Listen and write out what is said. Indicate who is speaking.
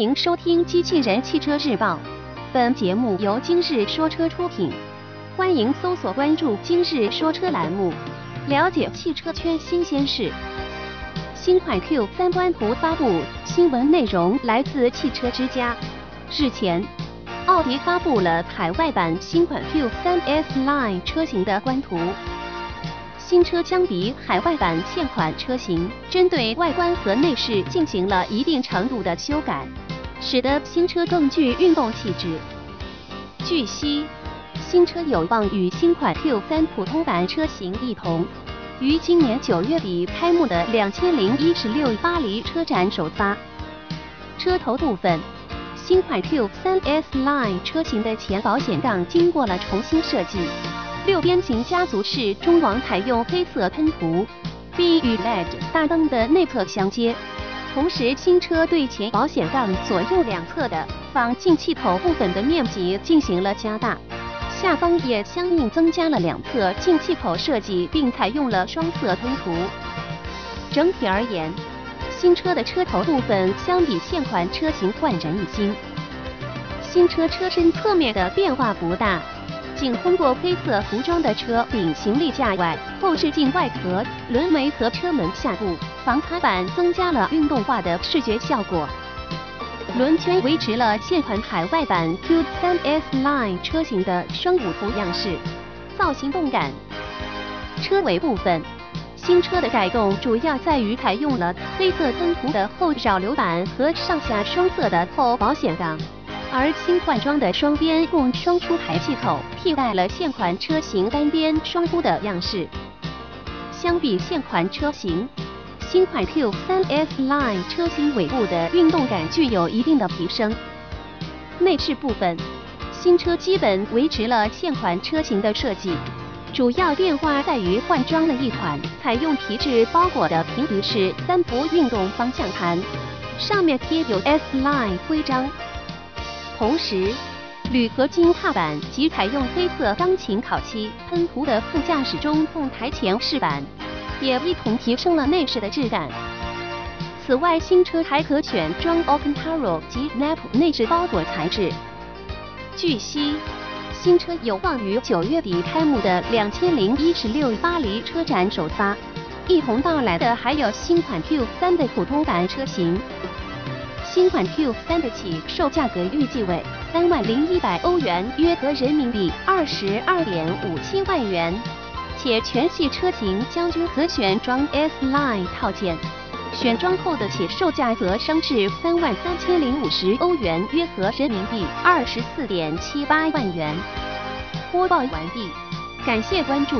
Speaker 1: 欢迎收听《机器人汽车日报》，本节目由今日说车出品。欢迎搜索关注“今日说车”栏目，了解汽车圈新鲜事。新款 Q 三官图发布，新闻内容来自汽车之家。日前，奥迪发布了海外版新款 Q 三 S Line 车型的官图。新车将比海外版现款车型针对外观和内饰进行了一定程度的修改，使得新车更具运动气质。据悉，新车有望与新款 Q3 普通版车型一同，于今年九月底开幕的两千零一十六巴黎车展首发。车头部分，新款 Q3S Line 车型的前保险杠经过了重新设计。六边形家族式中网采用黑色喷涂，并与 LED 大灯的内侧相接。同时，新车对前保险杠左右两侧的仿进气口部分的面积进行了加大，下方也相应增加了两侧进气口设计，并采用了双色喷涂。整体而言，新车的车头部分相比现款车型焕然一新。新车车身侧面的变化不大。仅通过黑色涂装的车顶行李架外，后视镜外壳、轮眉和车门下部防擦板增加了运动化的视觉效果。轮圈维持了现款海外版 Q3S Line 车型的双五图样式，造型动感。车尾部分，新车的改动主要在于采用了黑色喷涂的后扰流板和上下双色的后保险杠。而新换装的双边共双出排气口，替代了现款车型单边双出的样式。相比现款车型，新款 Q3S Line 车型尾部的运动感具有一定的提升。内饰部分，新车基本维持了现款车型的设计，主要变化在于换装了一款采用皮质包裹的平底式三幅运动方向盘，上面贴有 S Line 徽章。同时，铝合金踏板及采用黑色钢琴烤漆喷涂的副驾驶中控台前饰板，也一同提升了内饰的质感。此外，新车还可选装 Alcantara 及 Nap 内饰包裹材质。据悉，新车有望于九月底开幕的两千零一十六巴黎车展首发，一同到来的还有新款 Q3 的普通版车型。新款 Q3 的起售价格预计为三万零一百欧元，约合人民币二十二点五七万元，且全系车型将均可选装 S Line 套件，选装后的起售价则升至三万三千零五十欧元，约合人民币二十四点七八万元。播报完毕，感谢关注。